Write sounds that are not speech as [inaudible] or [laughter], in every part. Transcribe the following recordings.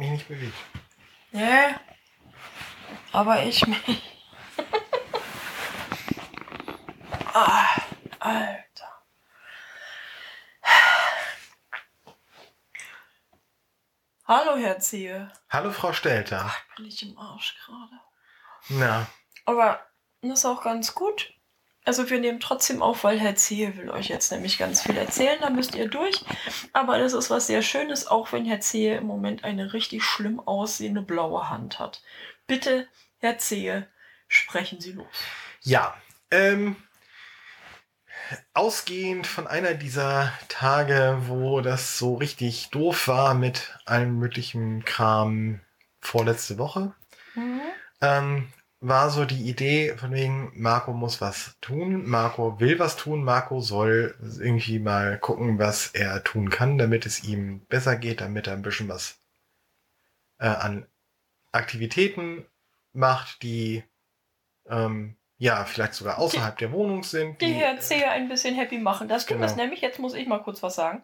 mich nicht bewegt. Nee. Aber ich [laughs] mich. ah, Alter. Hallo, Herr Zehe. Hallo, Frau Stelter. Bin ich im Arsch gerade. Na, Aber das ist auch ganz gut. Also wir nehmen trotzdem auf, weil Herr Zehe will euch jetzt nämlich ganz viel erzählen, da müsst ihr durch. Aber das ist was sehr Schönes, auch wenn Herr Zehe im Moment eine richtig schlimm aussehende blaue Hand hat. Bitte, Herr Zehe, sprechen Sie los. ja. Ähm, ausgehend von einer dieser Tage, wo das so richtig doof war mit allem möglichen Kram vorletzte Woche, ähm, war so die Idee von wegen, Marco muss was tun, Marco will was tun, Marco soll irgendwie mal gucken, was er tun kann, damit es ihm besser geht, damit er ein bisschen was äh, an Aktivitäten macht, die ähm, ja vielleicht sogar außerhalb der Wohnung sind. Die Herr Zehe ein bisschen happy machen. Das Genau. ist nämlich, jetzt muss ich mal kurz was sagen.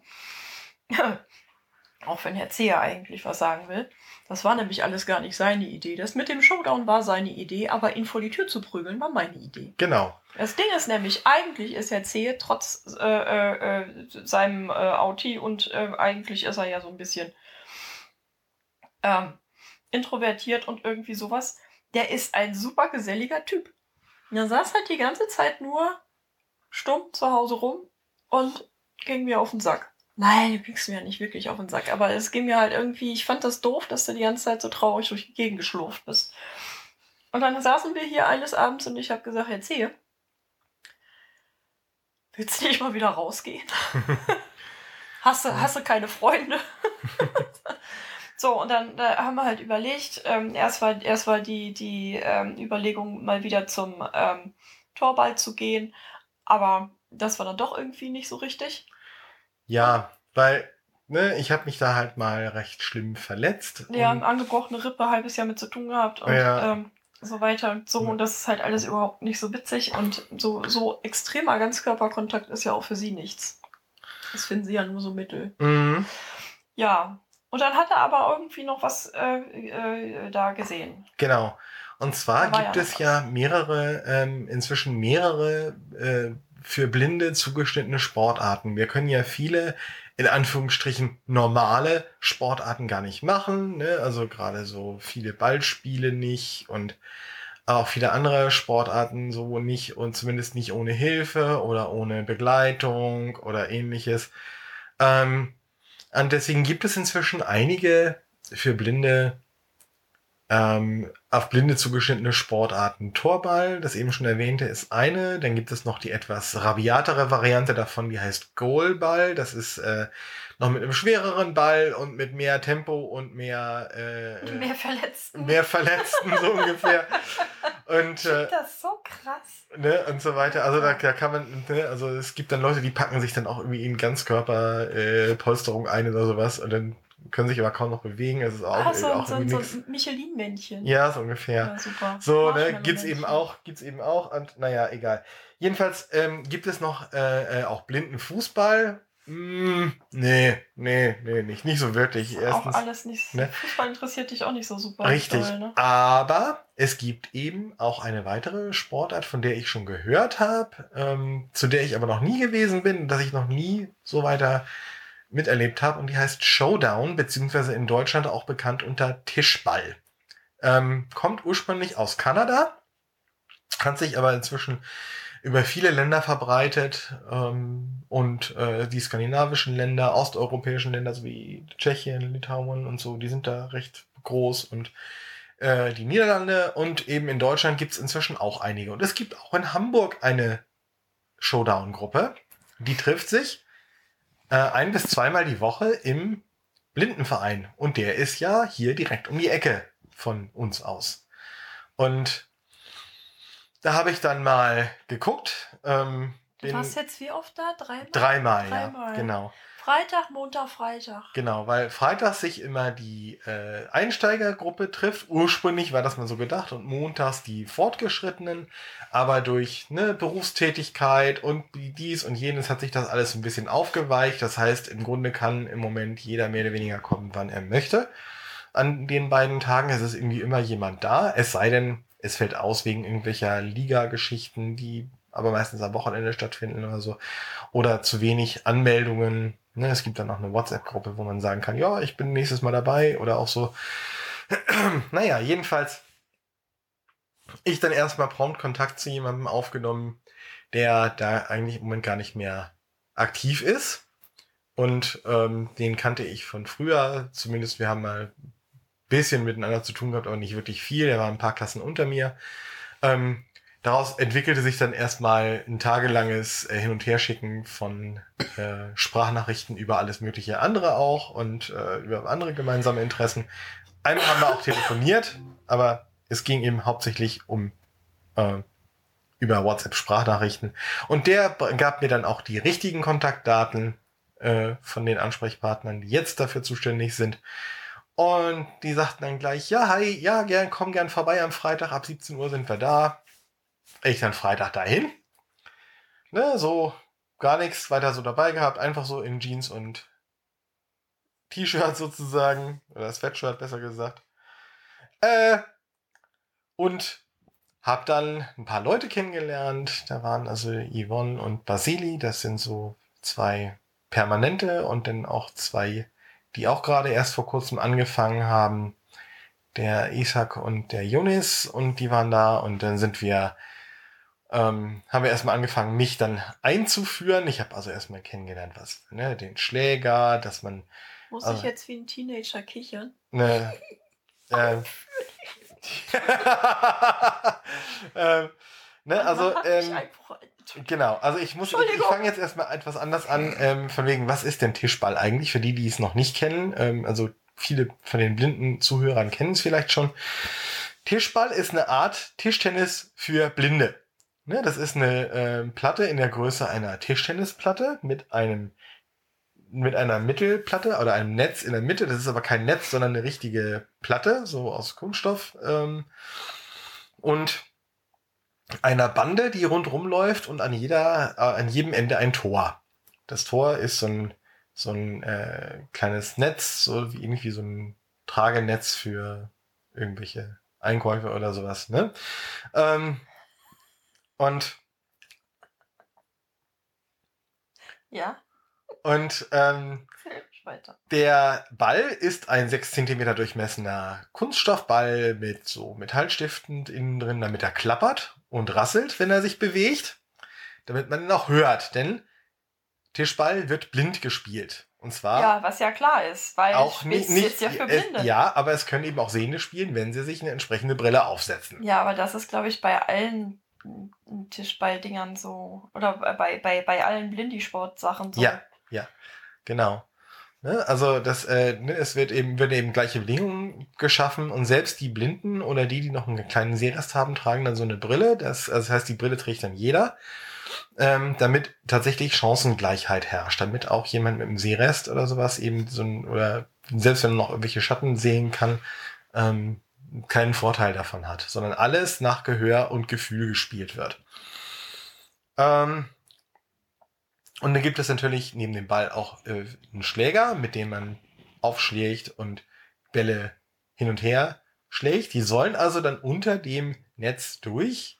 Auch wenn Herr Zehe eigentlich was sagen will. Das war nämlich alles gar nicht seine Idee. Das mit dem Showdown war seine Idee, aber ihn vor die Tür zu prügeln war meine Idee. Genau. Das Ding ist nämlich, eigentlich ist Herr Zehe trotz äh, äh, äh, seinem äh, Auti und äh, eigentlich ist er ja so ein bisschen ähm, introvertiert und irgendwie sowas. Der ist ein super geselliger Typ. Er saß halt die ganze Zeit nur stumm zu Hause rum und ging mir auf den Sack. Nein, du gingst mir ja nicht wirklich auf den Sack, aber es ging mir halt irgendwie, ich fand das doof, dass du die ganze Zeit so traurig durch die Gegend geschlurft bist. Und dann saßen wir hier eines Abends und ich habe gesagt, erzähl. Willst du nicht mal wieder rausgehen? [laughs] hast, du, hast du keine Freunde? [laughs] so, und dann äh, haben wir halt überlegt, ähm, erst war, erst war die, die ähm, Überlegung, mal wieder zum ähm, Torball zu gehen, aber das war dann doch irgendwie nicht so richtig. Ja, weil ne, ich habe mich da halt mal recht schlimm verletzt. Und- angebrochene Rippe, halbes Jahr mit zu tun gehabt und Ja. ähm, so weiter und so. Ja. Und das ist halt alles überhaupt nicht so witzig. Und so, so extremer Ganzkörperkontakt ist ja auch für sie nichts. Das finden sie ja nur so mittel. Mhm. Ja. Und dann hat er aber irgendwie noch was äh, äh, da gesehen. Genau. Und zwar gibt ja es noch ja mehrere, ähm, inzwischen mehrere äh, für Blinde zugeschnittene Sportarten. Wir können ja viele, in Anführungsstrichen, normale Sportarten gar nicht machen. Ne? Also gerade so viele Ballspiele nicht und auch viele andere Sportarten so nicht und zumindest nicht ohne Hilfe oder ohne Begleitung oder ähnliches. Ähm, und deswegen gibt es inzwischen einige für Blinde ähm, auf Blinde zugeschnittene Sportarten. Torball, das eben schon erwähnte, ist eine. Dann gibt es noch die etwas rabiatere Variante davon, die heißt Goalball. Das ist äh, noch mit einem schwereren Ball und mit mehr Tempo und mehr, äh, Mehr Verletzten. mehr Verletzten so ungefähr. [laughs] Und äh, das ist so krass. ne, und so weiter. Also da, da kann man, ne, also es gibt dann Leute, die packen sich dann auch irgendwie in Ganzkörperpolsterung äh, Polsterung ein oder sowas und dann können sich aber kaum noch bewegen. Es ist auch, Ach, so, auch so, so ein Michelin-Männchen. Ja, so ungefähr. Ja, super. So, ne, gibt's eben auch, gibt's eben auch und naja, egal. Jedenfalls ähm, gibt es noch äh, äh, auch blinden Fußball. Mm, nee, nee, nee, nicht, nicht so wirklich. Auch Erstens, alles nicht. ne? Fußball interessiert dich auch nicht so super. Richtig. Doll, ne? Aber es gibt eben auch eine weitere Sportart, von der ich schon gehört habe, ähm, zu der ich aber noch nie gewesen bin, dass ich noch nie so weiter miterlebt habe. Und die heißt Showdown, beziehungsweise in Deutschland auch bekannt unter Tischball. Ähm, kommt ursprünglich aus Kanada, hat sich aber inzwischen über viele Länder verbreitet ähm, und äh, die skandinavischen Länder, osteuropäischen Länder sowie Tschechien, Litauen und so, die sind da recht groß und äh, die Niederlande und eben in Deutschland gibt's inzwischen auch einige. Und es gibt auch in Hamburg eine Showdown-Gruppe, die trifft sich äh, ein bis zweimal die Woche im Blindenverein. Und der ist ja hier direkt um die Ecke von uns aus. Und da habe ich dann mal geguckt. Ähm, Du warst jetzt wie oft da? Dreimal? dreimal, Dreimal. ja, genau. Freitag, Montag, Freitag. Genau, weil freitags sich immer die äh, Einsteigergruppe trifft. Ursprünglich war das mal so gedacht und montags die Fortgeschrittenen. Aber durch ne, Berufstätigkeit und dies und jenes hat sich das alles ein bisschen aufgeweicht. Das heißt, im Grunde kann im Moment jeder mehr oder weniger kommen, wann er möchte. an den beiden Tagen. Es ist irgendwie immer jemand da. Es sei denn, es fällt aus wegen irgendwelcher Liga-Geschichten, die aber meistens am Wochenende stattfinden oder so. Oder zu wenig Anmeldungen. Ne, es gibt dann auch eine WhatsApp-Gruppe, wo man sagen kann, ja, ich bin nächstes Mal dabei oder auch so. [clears throat] naja, jedenfalls ich dann erstmal prompt Kontakt zu jemandem aufgenommen, der da eigentlich im Moment gar nicht mehr aktiv ist. Und ähm, den kannte ich von früher. Zumindest wir haben mal ein bisschen miteinander zu tun gehabt, aber nicht wirklich viel. Er war ein paar Klassen unter mir. Ähm, daraus entwickelte sich dann erstmal ein tagelanges äh, Hin- und Herschicken von äh, Sprachnachrichten über alles mögliche andere auch und äh, über andere gemeinsame Interessen. Einmal haben wir auch telefoniert, aber es ging eben hauptsächlich um äh, über WhatsApp Sprachnachrichten. Und der gab mir dann auch die richtigen Kontaktdaten äh, von den Ansprechpartnern, die jetzt dafür zuständig sind. Und die sagten dann gleich, ja, hi, ja, gern, komm gern vorbei am Freitag, ab 17 Uhr sind wir da. Ich dann Freitag dahin. Ne, so gar nichts weiter so dabei gehabt, einfach so in Jeans und T-Shirt [laughs] sozusagen, oder Sweatshirt besser gesagt. Äh, und habe dann ein paar Leute kennengelernt. Da waren also Yvonne und Basili, das sind so zwei permanente und dann auch zwei, die auch gerade erst vor kurzem angefangen haben. Der Isaac und der Yunis und die waren da und dann sind wir, ähm, haben wir erstmal angefangen, mich dann einzuführen. Ich habe also erstmal kennengelernt, was, ne, den Schläger, dass man. Muss also, ich jetzt wie ein Teenager kichern? Ne, äh, [laughs] [laughs] ähm, ne, also, ähm, genau, also ich muss, ich, ich fange jetzt erstmal etwas anders an, ähm, von wegen, was ist denn Tischball eigentlich, für die, die es noch nicht kennen, ähm, also viele von den blinden Zuhörern kennen es vielleicht schon. Tischball ist eine Art Tischtennis für Blinde. Ne, das ist eine äh, Platte in der Größe einer Tischtennisplatte mit einem mit einer Mittelplatte oder einem Netz in der Mitte. Das ist aber kein Netz, sondern eine richtige Platte, so aus Kunststoff. Ähm, und einer Bande, die rundrum läuft und an jeder, äh, an jedem Ende ein Tor. Das Tor ist so ein, so ein äh, kleines Netz, so wie irgendwie so ein Tragenetz für irgendwelche Einkäufe oder sowas. Ne? Ähm, und ja. Und ähm, der Ball ist ein 6 cm durchmessener Kunststoffball mit so Metallstiften innen drin, damit er klappert und rasselt, wenn er sich bewegt, damit man ihn auch hört. Denn Tischball wird blind gespielt. Und zwar. Ja, was ja klar ist, weil auch nicht, nicht ja für Blinde. ja, aber es können eben auch Sehende spielen, wenn sie sich eine entsprechende Brille aufsetzen. Ja, aber das ist, glaube ich, bei allen Tischballdingern so. Oder bei, bei, bei allen Blindisport-Sachen so. Ja, ja, genau. Ne? Also das, äh, ne, es wird eben, wird eben gleiche Bedingungen geschaffen und selbst die Blinden oder die, die noch einen kleinen Sehrest haben, tragen dann so eine Brille. Das, also das heißt, die Brille trägt dann jeder, ähm, damit tatsächlich Chancengleichheit herrscht, damit auch jemand mit einem Sehrest oder sowas eben so ein, oder selbst wenn man noch irgendwelche Schatten sehen kann, ähm, keinen Vorteil davon hat, sondern alles nach Gehör und Gefühl gespielt wird. Ähm, und dann gibt es natürlich neben dem Ball auch äh, einen Schläger, mit dem man aufschlägt und Bälle hin und her schlägt. Die sollen also dann unter dem Netz durch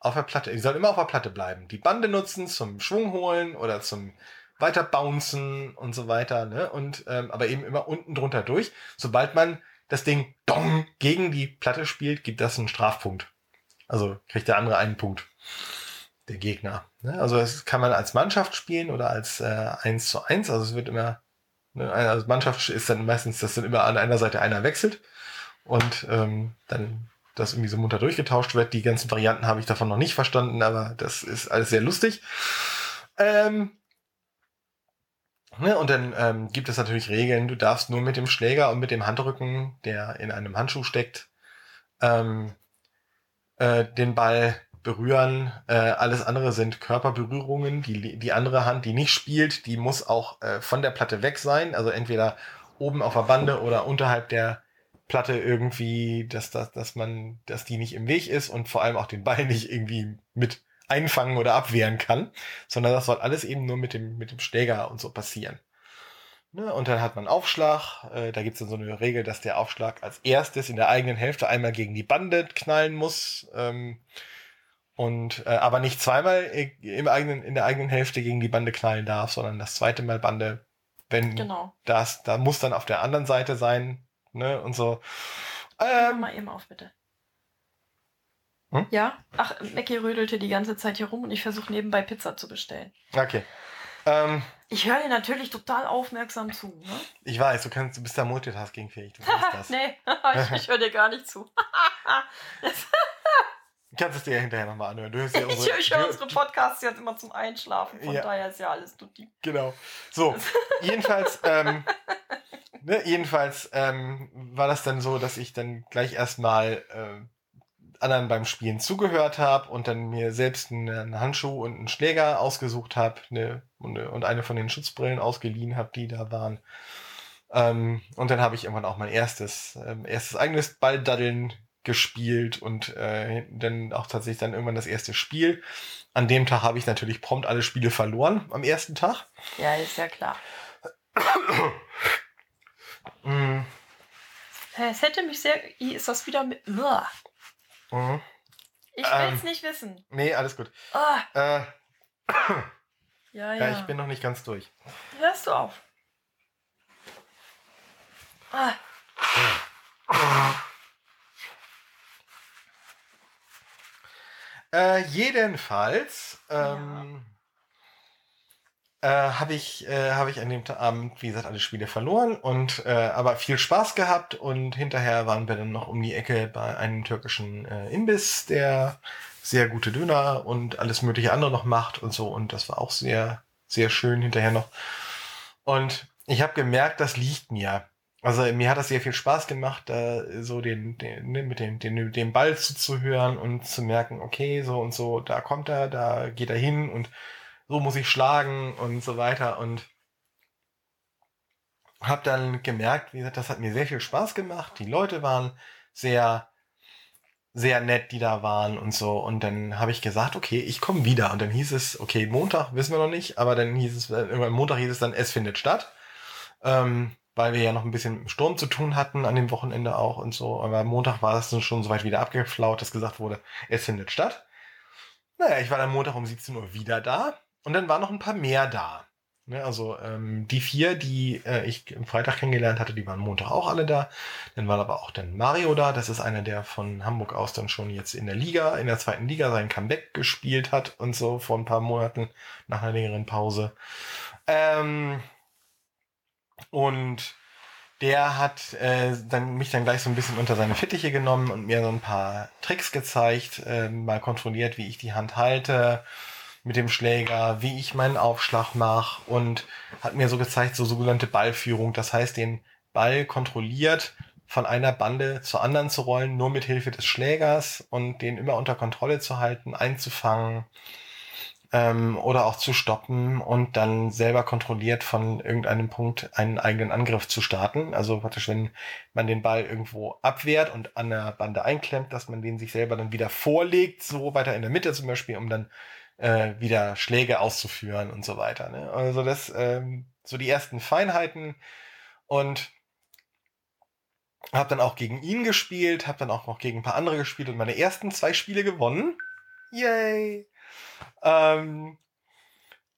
auf der Platte. Die sollen immer auf der Platte bleiben. Die Bande nutzen zum Schwung holen oder zum weiter bouncen und so weiter. Ne? Und ähm, aber eben immer unten drunter durch. Sobald man das Ding dong gegen die Platte spielt, gibt das einen Strafpunkt. Also kriegt der andere einen Punkt der Gegner. Ne? Also das kann man als Mannschaft spielen oder als äh, 1 zu 1. Also es wird immer, ne, also Mannschaft ist dann meistens, dass dann immer an einer Seite einer wechselt und ähm, dann das irgendwie so munter durchgetauscht wird. Die ganzen Varianten habe ich davon noch nicht verstanden, aber das ist alles sehr lustig. Ähm, ne, und dann ähm, gibt es natürlich Regeln. Du darfst nur mit dem Schläger und mit dem Handrücken, der in einem Handschuh steckt, ähm, äh, den Ball berühren. Äh, alles andere sind Körperberührungen. Die, die andere Hand, die nicht spielt, die muss auch äh, von der Platte weg sein. Also entweder oben auf der Bande oder unterhalb der Platte irgendwie, dass, dass, dass man, dass die nicht im Weg ist und vor allem auch den Ball nicht irgendwie mit einfangen oder abwehren kann, sondern das soll alles eben nur mit dem, mit dem Schläger und so passieren. Ne? Und dann hat man Aufschlag. Äh, da gibt es dann so eine Regel, dass der Aufschlag als erstes in der eigenen Hälfte einmal gegen die Bande knallen muss. Ähm, und äh, aber nicht zweimal im eigenen, in der eigenen Hälfte gegen die Bande knallen darf, sondern das zweite Mal Bande, wenn Genau. das, da muss dann auf der anderen Seite sein, ne? Und so. Hör Ähm, mal eben auf, bitte. Hm? Ja? Ach, Mackie rödelte die ganze Zeit hier rum und ich versuche nebenbei Pizza zu bestellen. okay. Ähm, Ich höre dir natürlich total aufmerksam zu. Ne? ich weiß, du kannst, du bist da multitaskingfähig, du weißt das. [laughs] nee, [laughs] ich, ich höre dir gar nicht zu. Du [laughs] kannst es dir ja hinterher nochmal anhören. Du hörst ja ich unsere, ich höre unsere Podcasts jetzt immer zum Einschlafen. Von Ja. daher ist ja alles tutti. Genau. So, jedenfalls, ähm, ne, jedenfalls ähm, war das dann so, dass ich dann gleich erstmal äh, anderen beim Spielen zugehört habe und dann mir selbst einen, Handschuh und einen Schläger ausgesucht habe ne, und, eine von den Schutzbrillen ausgeliehen habe, die da waren. Ähm, und dann habe ich irgendwann auch mein erstes, ähm, erstes eigenes Balldaddeln gespielt und äh, dann auch tatsächlich dann irgendwann das erste Spiel. An dem Tag habe ich natürlich prompt alle Spiele verloren am ersten Tag. Ja, ist ja klar. [clears throat] Mm, Es hätte mich sehr. Ist das wieder mit. Mhm. Ich will Ähm. es nicht wissen. Nee, alles gut. Ah, Äh, [coughs] ja, ja. ja, ich bin noch nicht ganz durch. Hörst du auf? Ah, Äh, jedenfalls ähm, äh, habe ich, äh, hab ich an dem Abend, wie gesagt, alle Spiele verloren und äh, aber viel Spaß gehabt und hinterher waren wir dann noch um die Ecke bei einem türkischen äh, Imbiss, der sehr gute Döner und alles mögliche andere noch macht und so und das war auch sehr, sehr schön hinterher noch. Und ich habe gemerkt, das liegt mir. Also mir hat das sehr viel Spaß gemacht, da so den, den ne, mit dem, den, dem Ball zuzuhören und zu merken, okay, so und so, da kommt er, da geht er hin und so muss ich schlagen und so weiter und habe dann gemerkt, wie gesagt, das hat mir sehr viel Spaß gemacht. Die Leute waren sehr sehr nett, die da waren und so. Und dann habe ich gesagt, okay, ich komme wieder. Und dann hieß es, okay, Montag wissen wir noch nicht, aber dann hieß es, äh, irgendwann Montag hieß es dann, es findet statt. Ähm, weil wir ja noch ein bisschen Sturm zu tun hatten an dem Wochenende auch und so. Aber Montag war es dann schon soweit wieder abgeflaut, dass gesagt wurde, es findet statt. Naja, ich war dann Montag um 17 Uhr wieder da und dann waren noch ein paar mehr da. Ne, also ähm, die vier, die äh, ich am Freitag kennengelernt hatte, die waren Montag auch alle da. Dann war aber auch dann Mario da. Das ist einer, der von Hamburg aus dann schon jetzt in der Liga, in der zweiten Liga sein Comeback gespielt hat und so vor ein paar Monaten nach einer längeren Pause. Ähm, und der hat äh, dann mich dann gleich so ein bisschen unter seine Fittiche genommen und mir so ein paar Tricks gezeigt, äh, mal kontrolliert, wie ich die Hand halte mit dem Schläger, wie ich meinen Aufschlag mache und hat mir so gezeigt, so sogenannte Ballführung. Das heißt, den Ball kontrolliert von einer Bande zur anderen zu rollen, nur mit Hilfe des Schlägers und den immer unter Kontrolle zu halten, einzufangen ähm, oder auch zu stoppen und dann selber kontrolliert von irgendeinem Punkt einen eigenen Angriff zu starten. Also praktisch, wenn man den Ball irgendwo abwehrt und an der Bande einklemmt, dass man den sich selber dann wieder vorlegt, so weiter in der Mitte zum Beispiel, um dann äh, wieder Schläge auszuführen und so weiter. Ne? Also das, ähm, so die ersten Feinheiten und habe dann auch gegen ihn gespielt, habe dann auch noch gegen ein paar andere gespielt und meine ersten zwei Spiele gewonnen. Yay! Ähm,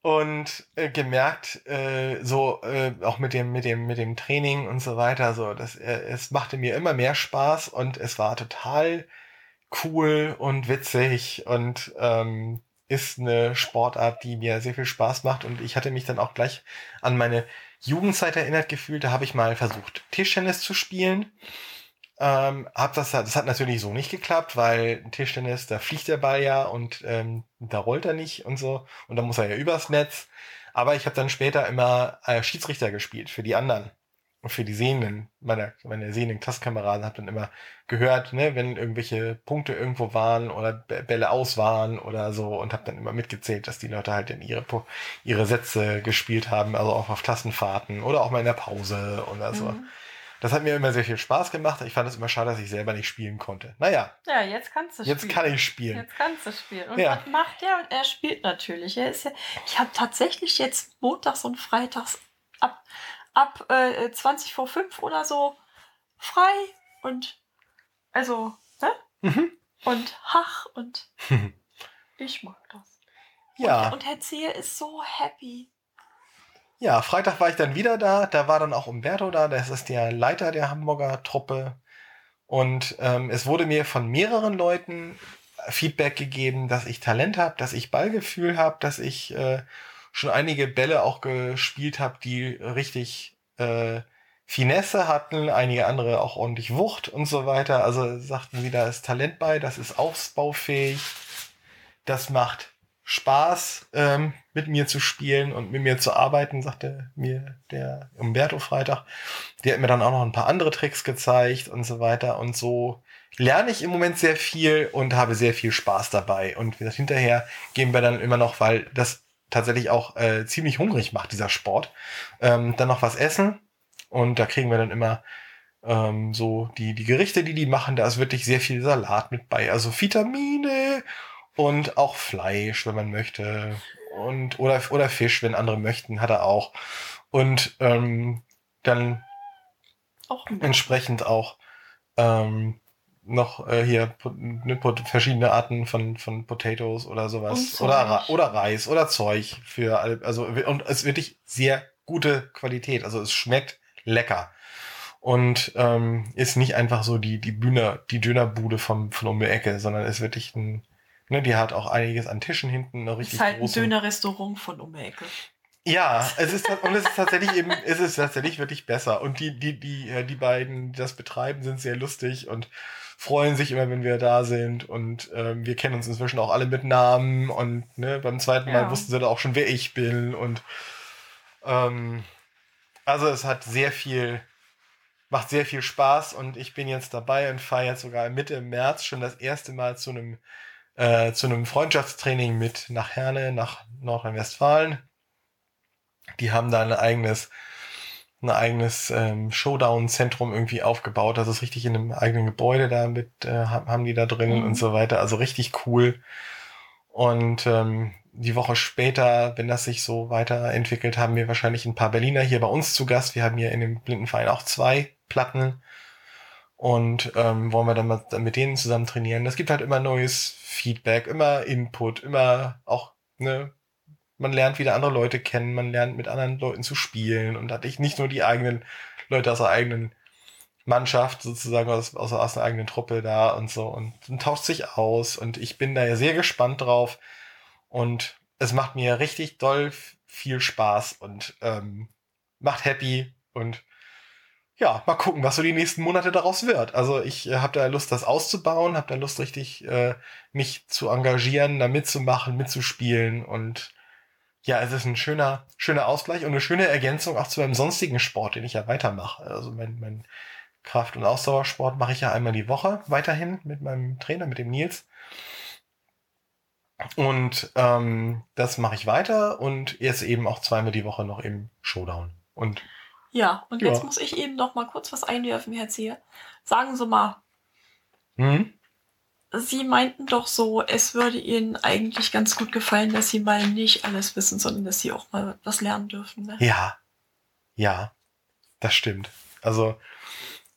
und äh, gemerkt, äh, so äh, auch mit dem mit dem mit dem Training und so weiter, so dass äh, es machte mir immer mehr Spaß und es war total cool und witzig und ähm, ist eine Sportart, die mir sehr viel Spaß macht und ich hatte mich dann auch gleich an meine Jugendzeit erinnert gefühlt. Da habe ich mal versucht Tischtennis zu spielen. Ähm, hab das, das hat natürlich so nicht geklappt, weil Tischtennis, da fliegt der Ball ja und ähm, da rollt er nicht und so und dann muss er ja übers Netz. Aber ich habe dann später immer äh, Schiedsrichter gespielt für die anderen für die Sehenden, meine, meine sehenden Klassenkameraden, habe dann immer gehört, ne, wenn irgendwelche Punkte irgendwo waren oder Bälle aus waren oder so und habe dann immer mitgezählt, dass die Leute halt in ihre ihre Sätze gespielt haben, also auch auf Klassenfahrten oder auch mal in der Pause oder so. Mhm. Das hat mir immer sehr viel Spaß gemacht. Ich fand es immer schade, dass ich selber nicht spielen konnte. Naja, Ja, jetzt kannst du jetzt spielen. kann ich spielen. Jetzt kannst du spielen. Und Ja. was macht er? Und er spielt natürlich. Er ist ja, ich habe tatsächlich jetzt montags und freitags ab, ab äh, 20 vor 5 oder so frei und also, ne? Mhm. Und Hach und [laughs] ich mag das. Ja. Und, und Herr Zehe ist so happy. Ja, Freitag war ich dann wieder da. Da war dann auch Umberto da. Das ist der Leiter der Hamburger Truppe. Und ähm, es wurde mir von mehreren Leuten Feedback gegeben, dass ich Talent habe, dass ich Ballgefühl habe, dass ich äh, schon einige Bälle auch gespielt habe, die richtig äh, Finesse hatten, einige andere auch ordentlich Wucht und so weiter. Also sagten sie, da ist Talent bei, das ist ausbaufähig, das macht Spaß, ähm, mit mir zu spielen und mit mir zu arbeiten, sagte mir der Umberto Freitag. Der hat mir dann auch noch ein paar andere Tricks gezeigt und so weiter. Und so lerne ich im Moment sehr viel und habe sehr viel Spaß dabei. Und wie gesagt, hinterher gehen wir dann immer noch, weil das tatsächlich auch äh, ziemlich hungrig macht, dieser Sport, ähm, dann noch was essen. Und da kriegen wir dann immer ähm, so die, die Gerichte, die die machen. Da ist wirklich sehr viel Salat mit bei. Also Vitamine und auch Fleisch, wenn man möchte. Und, oder, oder Fisch, wenn andere möchten, hat er auch. Und ähm, dann Auch entsprechend auch ähm, noch äh, hier ne, verschiedene Arten von, von Potatoes oder sowas. Oder, oder Reis oder Zeug für alle. Also, und es ist wirklich sehr gute Qualität. Also es schmeckt lecker. Und ähm, ist nicht einfach so die, die Bühne, die Dönerbude vom, von um die Ecke, sondern ist wirklich ein, ne, die hat auch einiges an Tischen hinten, ist richtig halt ein große. Dönerrestaurant von um die Ecke. Ja, es ist und es ist tatsächlich eben, es ist tatsächlich wirklich besser. Und die, die, die, äh, die beiden, die das betreiben, sind sehr lustig und freuen sich immer, wenn wir da sind. Und ähm, wir kennen uns inzwischen auch alle mit Namen. Und ne, beim zweiten Mal Ja. wussten sie dann auch schon, wer ich bin. Und ähm, also es hat sehr viel, macht sehr viel Spaß und ich bin jetzt dabei und fahre jetzt sogar Mitte März schon das erste Mal zu einem äh, zu einem Freundschaftstraining mit nach Herne, nach Nordrhein-Westfalen. Die haben da ein eigenes, ein eigenes ähm, Showdown-Zentrum irgendwie aufgebaut. Das ist richtig in einem eigenen Gebäude da mit, äh, haben die da drin Mhm. und so weiter. Also richtig cool. Und ähm, die Woche später, wenn das sich so weiterentwickelt, haben wir wahrscheinlich ein paar Berliner hier bei uns zu Gast. Wir haben hier in dem Blindenverein auch zwei Platten und ähm, wollen wir dann mal mit denen zusammen trainieren. Es gibt halt immer neues Feedback, immer Input, immer auch, ne, man lernt wieder andere Leute kennen, man lernt mit anderen Leuten zu spielen und hat nicht nur die eigenen Leute aus der eigenen Mannschaft sozusagen aus, aus, aus der eigenen Truppe da und so und, und tauscht sich aus und ich bin da ja sehr gespannt drauf und es macht mir richtig doll viel Spaß und ähm, macht happy und ja, mal gucken, was so die nächsten Monate daraus wird. Also ich äh, habe da Lust, das auszubauen, habe da Lust, richtig äh, mich zu engagieren, da mitzumachen, mitzuspielen und ja, es ist ein schöner, schöner Ausgleich und eine schöne Ergänzung auch zu meinem sonstigen Sport, den ich ja weitermache. Also mein, mein Kraft- und Ausdauersport mache ich ja einmal die Woche weiterhin mit meinem Trainer, mit dem Nils. Und ähm, das mache ich weiter und jetzt eben auch zweimal die Woche noch im Showdown. Und Ja, und Ja. jetzt muss ich eben noch mal kurz was einwerfen, Herr Zehe. Sagen Sie mal, hm? Sie meinten doch so, es würde Ihnen eigentlich ganz gut gefallen, dass Sie mal nicht alles wissen, sondern dass Sie auch mal was lernen dürfen. Ne? ja, ja, das stimmt. Also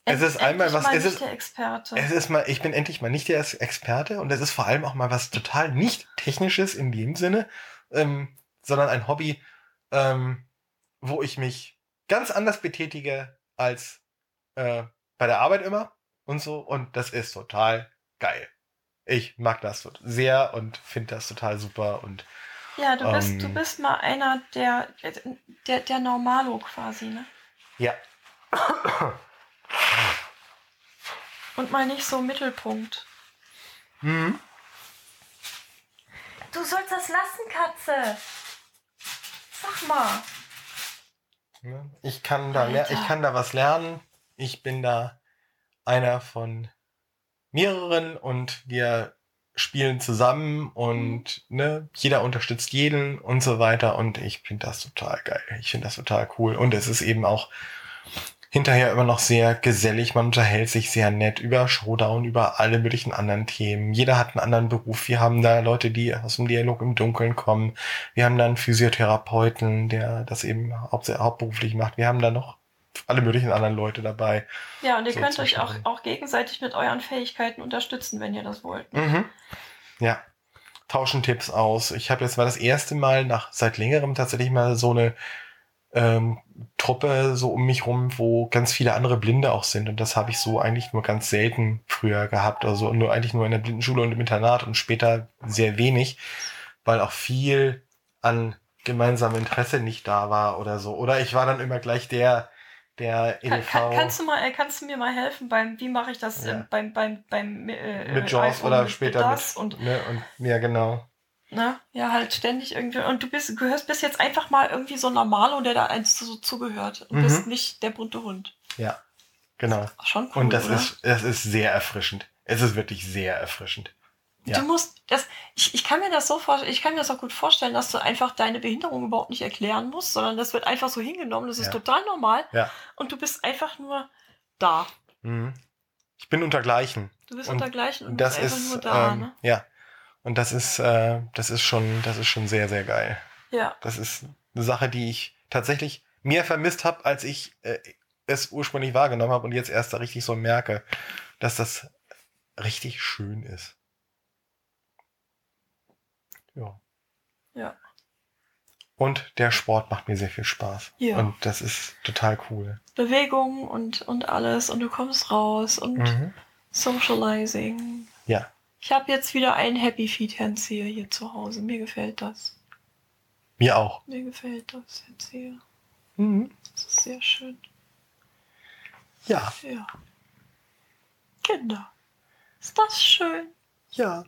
es ist Endlich einmal was, mal es nicht ist, der Experte. Es ist mal, ich bin endlich mal nicht der Experte und es ist vor allem auch mal was total nicht technisches in dem Sinne, ähm, sondern ein Hobby, ähm, wo ich mich ganz anders betätige als äh, bei der Arbeit immer und so und das ist total geil. Ich mag das sehr und finde das total super und ja, du bist, du ähm, bist mal einer der, der, der Normalo quasi, ne? ja. Und mal nicht so Mittelpunkt. Mhm. Du sollst das lassen, Katze. Sag mal. Ich kann da Alter. ich kann da was lernen. Ich bin da einer von mehreren und wir spielen zusammen und ne, jeder unterstützt jeden und so weiter und ich finde das total geil. Ich finde das total cool und es ist eben auch hinterher immer noch sehr gesellig. Man unterhält sich sehr nett über Showdown, über alle möglichen anderen Themen. Jeder hat einen anderen Beruf. Wir haben da Leute, die aus dem Dialog im Dunkeln kommen. Wir haben da einen Physiotherapeuten, der das eben haupt hauptberuflich macht. Wir haben da noch alle möglichen anderen Leute dabei. Ja, und ihr So könnt euch auch, auch gegenseitig mit euren Fähigkeiten unterstützen, wenn ihr das wollt. Mhm. Ja. Tauschen Tipps aus. Ich habe jetzt mal das erste Mal nach seit längerem tatsächlich mal so eine ähm, Truppe so um mich rum, wo ganz viele andere Blinde auch sind. Und das habe ich so eigentlich nur ganz selten früher gehabt. Also nur eigentlich nur in der Blindenschule und im Internat und später sehr wenig, weil auch viel an gemeinsamem Interesse nicht da war oder so. Oder ich war dann immer gleich der, der EDV kann, kannst, du mal, äh, kannst du mir mal helfen beim, wie mache ich das Ja. ähm, beim, beim, beim äh, mit äh, Jaws iPhone oder mit später das mit, und ne, und ja genau. ne, ja halt ständig irgendwie und du bist gehörst bist jetzt einfach mal irgendwie so ein Normalo, der da eins so zugehört und Mhm. bist nicht der bunte Hund. Ja, genau. Schon cool, Und das oder? ist, das ist sehr erfrischend. Es ist wirklich sehr erfrischend. Ja. Du musst das, ich, ich kann mir das so vorstellen, ich kann mir das auch gut vorstellen, dass du einfach deine Behinderung überhaupt nicht erklären musst, sondern das wird einfach so hingenommen, das ist Ja. total normal Ja. und du bist einfach nur da. Mhm. Ich bin untergleichen. Du bist Und untergleichen und Das bist einfach ist, nur da, ähm, ne? ja. Und das ist, äh, das ist schon, das ist schon sehr, sehr geil. Ja. Das ist eine Sache, die ich tatsächlich mehr vermisst habe, als ich äh, es ursprünglich wahrgenommen habe und jetzt erst da richtig so merke, dass das richtig schön ist. Ja. Ja. Und der Sport macht mir sehr viel Spaß. Ja. Und das ist total cool. Bewegung und, und alles und du kommst raus und Mhm. Socializing. Ja. Ich habe jetzt wieder einen Happy Feet Handseher hier zu Hause. Mir gefällt das. Mir auch. Mir gefällt das hier. Mhm. Das ist sehr schön. Ja. Ja. Kinder. Ist das schön? Ja.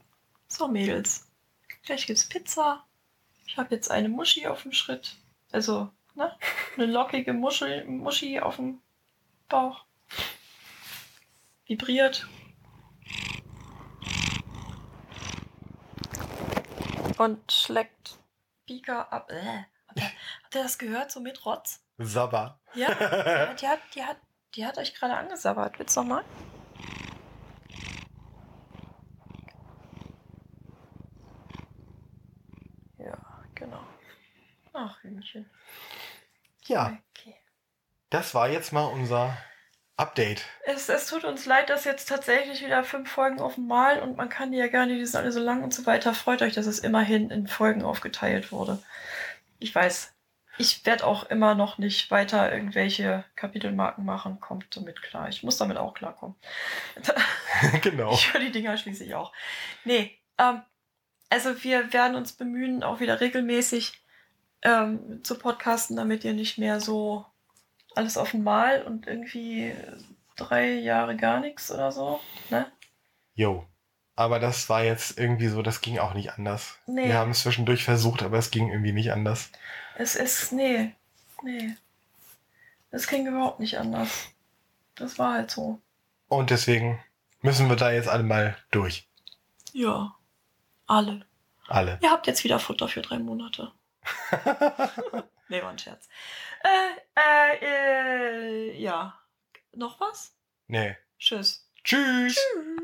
So, Mädels. Gleich gibt's Pizza. Ich habe jetzt eine Muschi auf dem Schritt. Also, ne? Eine lockige Muschel, Muschi auf dem Bauch. Vibriert. Und schlägt Pika ab. Äh. Hat, er, hat er das gehört, so mit Rotz? Sabba. Ja. [laughs] ja die, hat, die, hat, die hat euch gerade angesabbert. Willst du nochmal? Ja, genau. Hühnchen. Ja, Okay. das war jetzt mal unser Update. Es, es tut uns leid, dass jetzt tatsächlich wieder fünf Folgen auf einmal und man kann die ja gar nicht, die sind alle so lang und so weiter. Freut euch, dass es immerhin in Folgen aufgeteilt wurde. Ich weiß, ich werde auch immer noch nicht weiter irgendwelche Kapitelmarken machen. Kommt damit klar. Ich muss damit auch klarkommen. [laughs] genau. Ich höre die Dinger schließlich auch. Nee, ähm, also wir werden uns bemühen, auch wieder regelmäßig ähm, zu podcasten, damit ihr nicht mehr so alles auf einmal und irgendwie drei Jahre gar nichts oder so. Ne? Jo. Aber das war jetzt irgendwie so, das ging auch nicht anders. Nee. Wir haben es zwischendurch versucht, aber es ging irgendwie nicht anders. Es ist, nee, nee. Es ging überhaupt nicht anders. Das war halt so. Und deswegen müssen wir da jetzt alle mal durch. Ja, alle. Alle. Ihr habt jetzt wieder Futter für drei Monate. [laughs] Nee, war ein Scherz. Äh, äh, äh, ja. Noch was? nee. Tschüss. Tschüss. Tschüss.